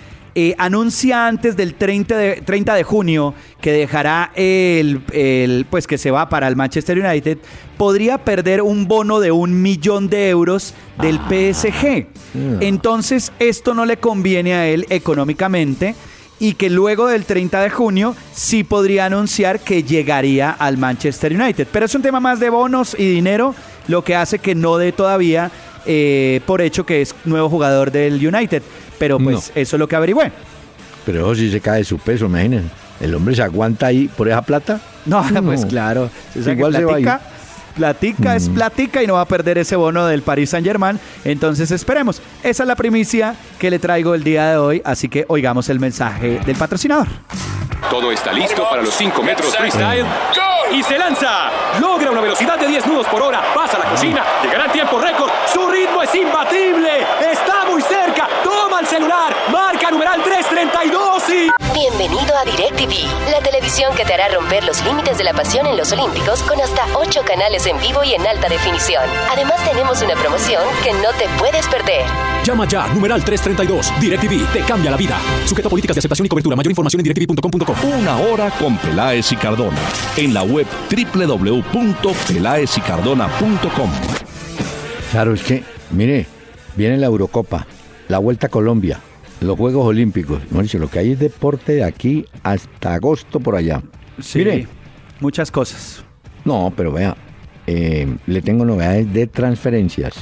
eh, anuncia antes del 30 de, 30 de junio que dejará el, el- pues que se va para el Manchester United, podría perder un bono de un millón de euros del PSG. Entonces esto no le conviene a él económicamente y que luego del 30 de junio sí podría anunciar que llegaría al Manchester United. Pero es un tema más de bonos y dinero, lo que hace que no dé todavía eh, por hecho que es nuevo jugador del United. Pero pues eso es lo que averigüé. Pero eso sí se cae de su peso, imagínense. El hombre se aguanta ahí por esa plata. No, pues claro. O sea Igual se va a ir. platica, platica es platica y no va a perder ese bono del Paris Saint Germain. Entonces esperemos. Esa es la primicia que le traigo el día de hoy. Así que oigamos el mensaje del patrocinador. Todo está listo para los 5 metros freestyle. Y se lanza. Logra una velocidad de 10 nudos por hora. Pasa a la cocina. Llegará en tiempo récord. Su ritmo es imbatible. Está Toma el celular. Marca numeral 332 y... Bienvenido a DirecTV, la televisión que te hará romper los límites de la pasión en los Olímpicos con hasta 8 canales en vivo y en alta definición. Además tenemos una promoción que no te puedes perder. Llama ya. Numeral 332. DirecTV. Te cambia la vida. Sujeto a políticas de aceptación y cobertura. Mayor información en directv.com.co. Una hora con Peláez y Cardona. En la web www.peláezycardona.com. Claro, es que, mire, viene la Eurocopa, la Vuelta a Colombia, los Juegos Olímpicos. Dicho, lo que hay es deporte de aquí hasta agosto por allá. Sí, Mire, muchas cosas. no, pero vea, eh, le tengo novedades de transferencias.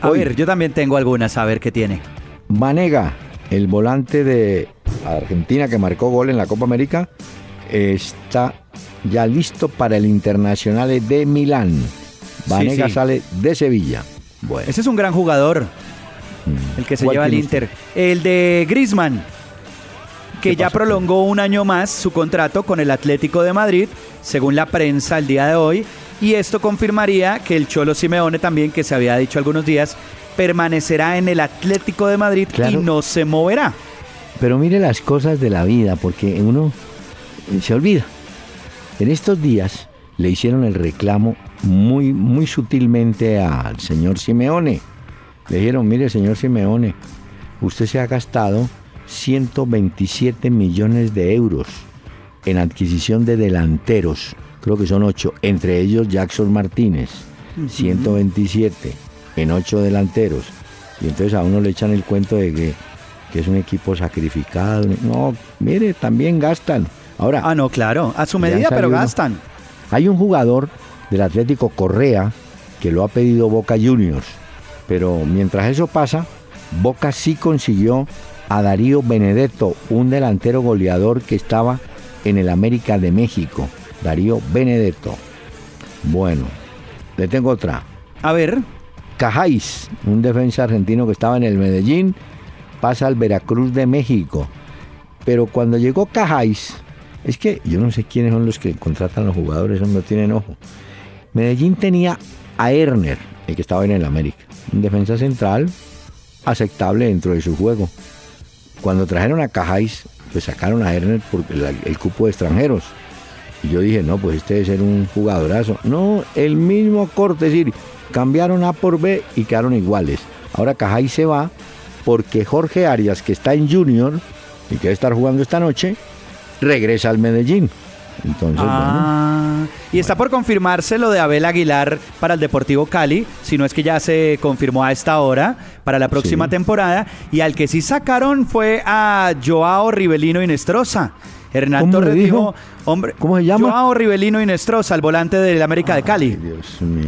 A Hoy, ver, yo también tengo algunas, a ver qué tiene. Vanega, el volante de Argentina que marcó gol en la Copa América, está ya listo para el Internacional de Milán. Vanega sí. sale de Sevilla. Bueno, Ese es un gran jugador, el que se ¿Cuál lleva el Inter. El de Griezmann, que ¿Qué ya prolongó un año más su contrato con el Atlético de Madrid, según la prensa el día de hoy. Y esto confirmaría que el Cholo Simeone también, que se había dicho algunos días, permanecerá en el Atlético de Madrid Claro. y no se moverá. Pero mire las cosas de la vida, porque uno se olvida. En estos días le hicieron el reclamo muy, muy sutilmente al señor Simeone. Le dijeron, mire, señor Simeone, usted se ha gastado 127 millones de euros en adquisición de delanteros. Creo que son ocho, entre ellos Jackson Martínez. 127 en ocho delanteros. Y entonces a uno le echan el cuento de que, que es un equipo sacrificado. No, mire, también gastan. Ahora, Ah, no, claro, a su medida, pero gastan. hay un jugador del Atlético Correa que lo ha pedido Boca Juniors. Pero mientras eso pasa, Boca sí consiguió a Darío Benedetto, un delantero goleador que estaba en el América de México. Darío Benedetto. Bueno, le tengo otra. A ver. Cajáis, un defensa argentino que estaba en el Medellín, pasa al Veracruz de México. Pero cuando llegó Cajáis, es que yo no sé quiénes son los que contratan los jugadores, no tienen ojo. Medellín tenía a Erner, el que estaba en el América, un defensa central aceptable dentro de su juego. Cuando trajeron a Cajáis, pues sacaron a Erner por el, el cupo de extranjeros. Y yo dije, no, pues este debe ser un jugadorazo. No, el mismo corte, es decir, cambiaron A por B y quedaron iguales. Ahora Cajay se va porque Jorge Arias, que está en Junior y que debe estar jugando esta noche, regresa al Medellín. Entonces, ah, Y está por confirmarse lo de Abel Aguilar para el Deportivo Cali, si no es que ya se confirmó a esta hora para la próxima temporada. Y al que sí sacaron fue a Joao Rivelino Inestrosa. Hernán Torres dijo, hombre, ¿cómo se llama? Joao Rivelino Inestrosa, al volante del América de Cali.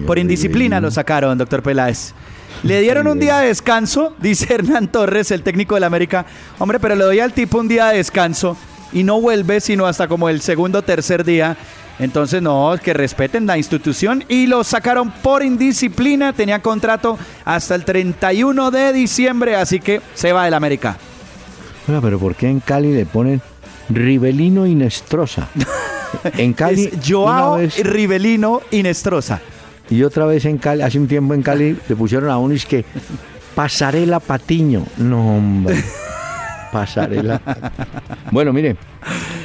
Por indisciplina lo sacaron, doctor Peláez. Le dieron un día de descanso, dice Hernán Torres, el técnico del América. Hombre, pero le doy al tipo un día de descanso y no vuelve sino hasta como el segundo o tercer día. Entonces, no, que respeten la institución y lo sacaron por indisciplina. Tenía contrato hasta el 31 de diciembre, así que se va del América. Bueno, pero ¿por qué en Cali le ponen Rivelino Inestrosa? En Cali. Es Joao Rivelino Inestrosa. Y otra vez en Cali, hace un tiempo en Cali, le pusieron a uno y es que Pasarela Patiño. No, hombre. Pasarela. bueno, mire,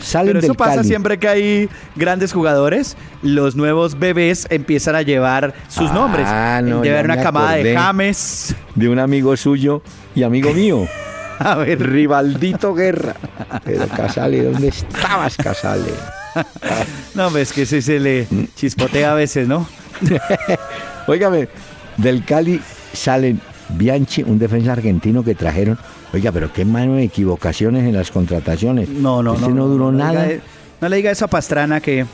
salen Pero eso pasa siempre que hay grandes jugadores, los nuevos bebés empiezan a llevar sus ah, nombres. No, llevar una camada de James. De un amigo suyo y amigo mío. a ver. Rivaldito Guerra. Pero Casale, ¿dónde estabas, Casale? no, ves que se le chispotea a veces, ¿no? Óigame, del Cali salen Bianchi, un defensa argentino que trajeron. Oiga, pero qué mano de equivocaciones en las contrataciones. No, no, este no. no duró nada. no le diga eso a Pastrana que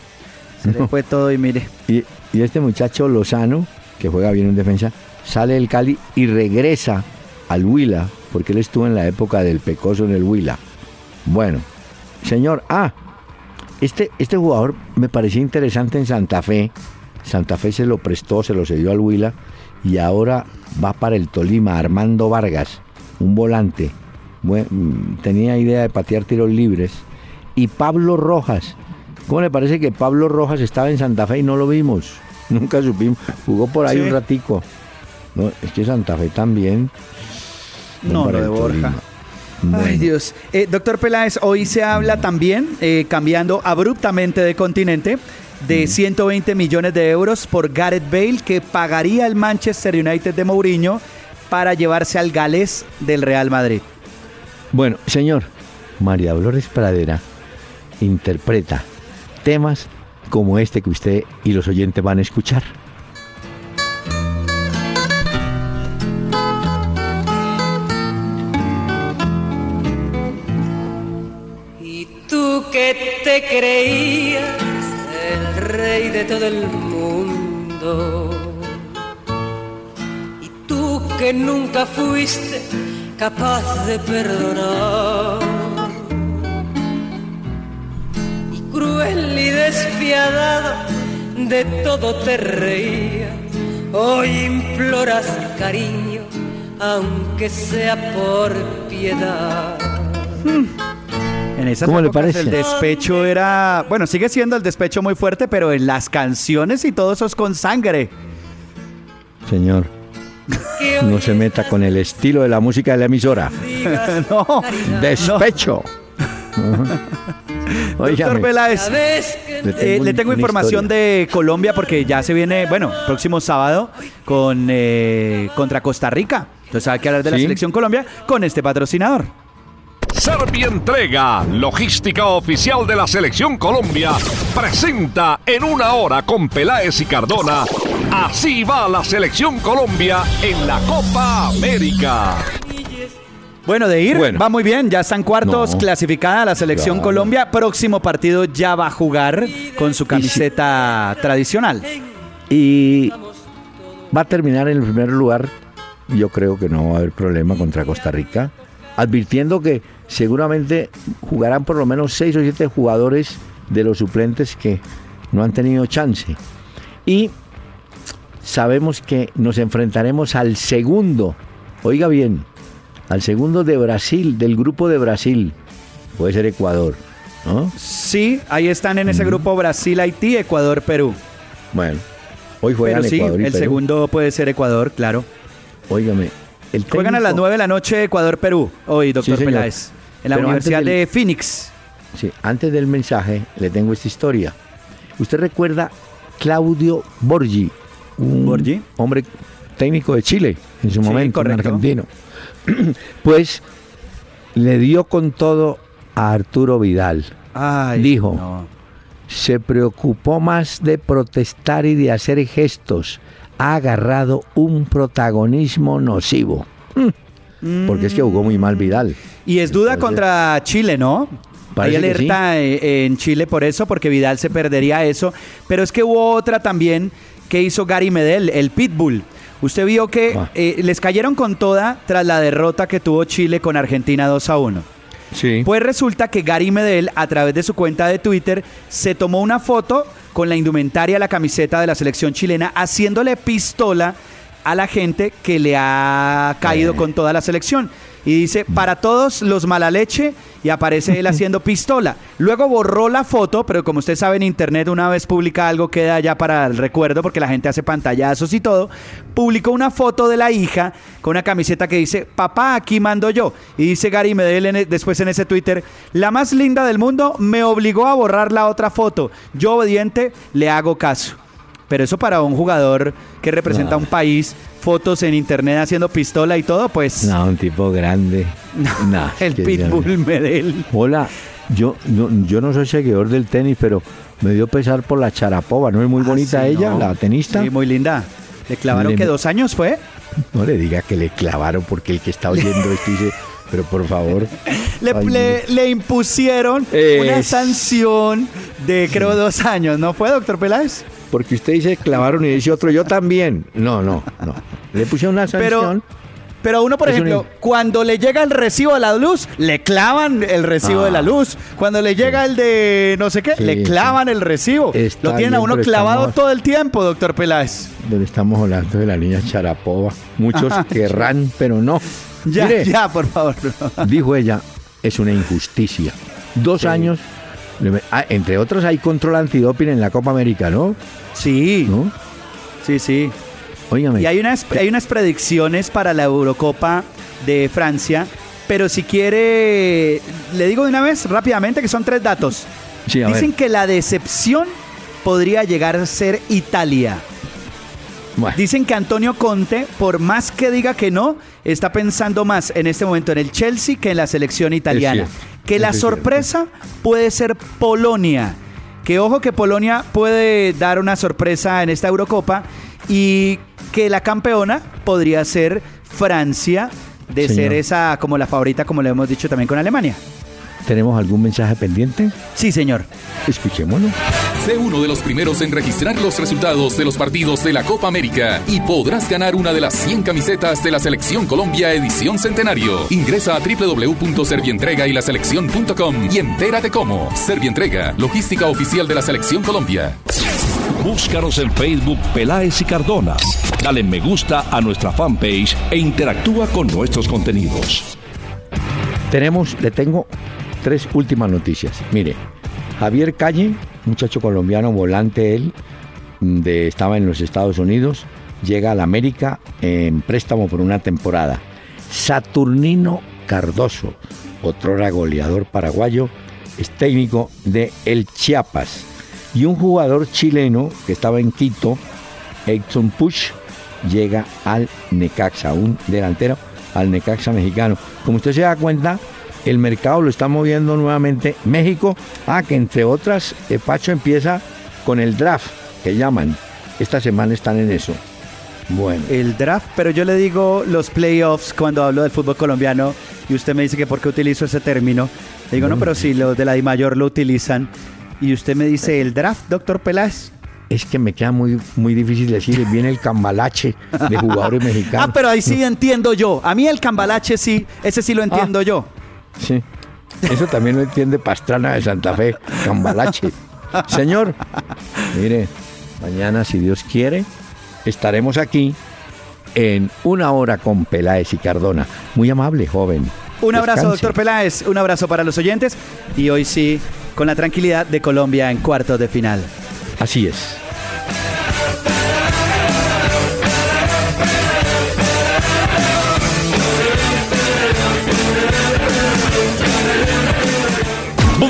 se le fue todo y mire. Y, y este muchacho Lozano, que juega bien en defensa, sale del Cali y regresa al Huila, porque él estuvo en la época del Pecoso en el Huila. Bueno, señor, ah, este, este jugador me parecía interesante en Santa Fe. Santa Fe se lo prestó, se lo cedió al Huila y ahora va para el Tolima, Armando Vargas, un volante. Mm, tenía idea de patear tiros libres. Y Pablo Rojas. ¿Cómo le parece que Pablo Rojas estaba en Santa Fe y no lo vimos? Nunca supimos. Jugó por ahí un ratico. No, es que Santa Fe también. No, lo de Borja. Ay Dios. Eh, doctor Peláez, hoy se habla también, eh, cambiando abruptamente de continente, de 120 millones de euros por Gareth Bale que pagaría el Manchester United de Mourinho para llevarse al Gales del Real Madrid. Bueno, señor, María Dolores Pradera interpreta temas como este que usted y los oyentes van a escuchar. ¿Y tú qué te creías? rey de todo el mundo. Que nunca fuiste capaz de perdonar. Y cruel y despiadado de todo te reías. Hoy imploras cariño, aunque sea por piedad. Hmm. En esas ¿Cómo le parece? El despecho era, bueno, sigue siendo el despecho muy fuerte, pero en las canciones y todo eso es con sangre. Señor, no se meta con el estilo de la música de la emisora. no. Despecho. Doctor Peláez, le tengo, información de Colombia porque ya se viene, bueno, próximo sábado con eh, contra Costa Rica. Entonces hay que hablar de la selección Colombia con este patrocinador. Servientrega, logística oficial de la Selección Colombia, presenta en una hora con Peláez y Cardona. Así va la Selección Colombia en la Copa América. Bueno, de ir, va muy bien. Ya están cuartos, clasificada la selección Colombia. Próximo partido ya va a jugar con su camiseta tradicional. Y va a terminar en el primer lugar. Yo creo que no va a haber problema contra Costa Rica. Advirtiendo que seguramente jugarán por lo menos seis o siete jugadores de los suplentes que no han tenido chance. Y sabemos que nos enfrentaremos al segundo, oiga bien, al segundo de Brasil, del grupo de Brasil. Puede ser Ecuador, ¿no? Sí, ahí están en ese grupo Brasil, Haití, Ecuador, Perú. Bueno, hoy juegan Pero sí, Ecuador y el Perú. segundo puede ser Ecuador, claro. Óigame, el Juegan a las técnico- 9 de la noche Ecuador-Perú, hoy, doctor señor. Peláez, en la Pero Universidad del- de Phoenix. Sí, antes del mensaje le tengo esta historia. ¿Usted recuerda Claudio Borgi? Un Borgi. hombre técnico de Chile en su Sí, momento, correcto. argentino. pues le dio con todo a Arturo Vidal. Ay, Dijo. no. Se preocupó más de protestar y de hacer gestos. Ha agarrado un protagonismo nocivo. Mm. Porque es que jugó muy mal Vidal. Y es duda Entonces- contra Chile, ¿no? Hay alerta eh, en Chile por eso, porque Vidal se perdería eso. Pero es que hubo otra también que hizo Gary Medel, el Pitbull. Usted vio que Ah. eh, les cayeron con toda tras la derrota que tuvo Chile con Argentina 2 a 1. Sí. Pues resulta que Gary Medel, a través de su cuenta de Twitter, se tomó una foto con la indumentaria, la camiseta de la selección chilena, haciéndole pistola a la gente que le ha caído con toda la selección. Y dice, para todos los mala leche, y aparece él haciendo pistola. Luego borró la foto, pero como usted sabe en internet, una vez publica algo queda ya para el recuerdo, porque la gente hace pantallazos y todo. Publicó una foto de la hija con una camiseta que dice, papá, aquí mando yo. Y dice Gary Medel en e- después en ese Twitter, la más linda del mundo me obligó a borrar la otra foto. Yo obediente le hago caso. Pero eso para un jugador que representa No. un país, fotos en internet haciendo pistola y todo, pues No, un tipo grande. No, es el Pitbull Medel. Hola, yo no, yo no soy seguidor del tenis, pero me dio pesar por la Charapova. ¿No es muy bonita Ah, sí, ella, no. la tenista? Sí, muy linda. Le clavaron Le- que dos años fue. No le diga que le clavaron porque el que está oyendo esto dice, pero por favor. Le, le- le impusieron una sanción de creo dos años, ¿no fue, doctor Peláez? Porque usted dice clavaron y dice otro, yo también. No, no, no. Le pusieron una Pero- sanción. Pero a uno, por Es ejemplo, un- cuando le llega el recibo de la luz, le clavan el recibo Ah. de la luz. Cuando le llega el de no sé qué, Sí, le clavan el recibo. Está Lo tienen a uno pero clavado estamos- todo el tiempo, doctor Peláez. Donde estamos hablando de la niña Charapova. Muchos querrán, pero no. Ya, Mire, ya, por favor. dijo ella, es una injusticia. Dos años, ah, entre otros hay control antidoping en la Copa América, ¿no? Sí, ¿No? sí, sí. Óigame. Y hay unas, hay unas predicciones para la Eurocopa de Francia, pero si quiere, le digo de una vez rápidamente que son tres datos. Sí, a ver. Dicen que la decepción podría llegar a ser Italia. Bueno, Dicen que Antonio Conte, por más que diga que no, está pensando más en este momento en el Chelsea que en la selección italiana. Que la sorpresa puede ser Polonia. Que ojo que Polonia puede dar una sorpresa en esta Eurocopa y que la campeona podría ser Francia de Señor. ser esa como la favorita como le hemos dicho también con Alemania. ¿tenemos algún mensaje pendiente? Sí, señor. Escuchémoslo. Sé uno de los primeros en registrar los resultados de los partidos de la Copa América y podrás ganar una de las 100 camisetas de la Selección Colombia edición centenario. Ingresa a www.servientrega y laselección.com y entérate cómo. Servientrega, logística oficial de la Selección Colombia. Búscanos en Facebook Peláez y Cardona. Dale me gusta a nuestra fanpage e interactúa con nuestros contenidos. Tenemos, le tengo tres últimas noticias. Mire, Javier Calle, muchacho colombiano, volante él, mm, de, estaba en los Estados Unidos, llega a la América en préstamo por una temporada. Saturnino Cardoso, otrora goleador paraguayo, es técnico de El Chiapas. Y un jugador chileno que estaba en Quito, Edson Push, llega al Necaxa, un delantero al Necaxa mexicano. Como usted se da cuenta, el mercado lo está moviendo nuevamente México. Ah, que entre otras, eh, Pacho empieza con el draft, que llaman. Esta semana están en eso. Bueno, El draft, pero yo le digo los playoffs cuando hablo del fútbol colombiano y usted me dice que por qué utilizo ese término. Le digo, no, pero si los de la DIMAYOR lo utilizan y usted me dice el draft, doctor Peláez. es que me queda muy, muy difícil decir, viene el cambalache de jugadores mexicanos. Ah, pero ahí sí entiendo yo. A mí el cambalache sí, ese sí lo entiendo yo. Sí. Eso también lo entiende Pastrana de Santa Fe, Cambalache. Señor, mire, mañana, si Dios quiere, estaremos aquí en una hora con Peláez y Cardona. Muy amable, joven. Un abrazo, Descanse. doctor Peláez. Un abrazo para los oyentes. Y hoy sí, con la tranquilidad de Colombia en cuartos de final. Así es.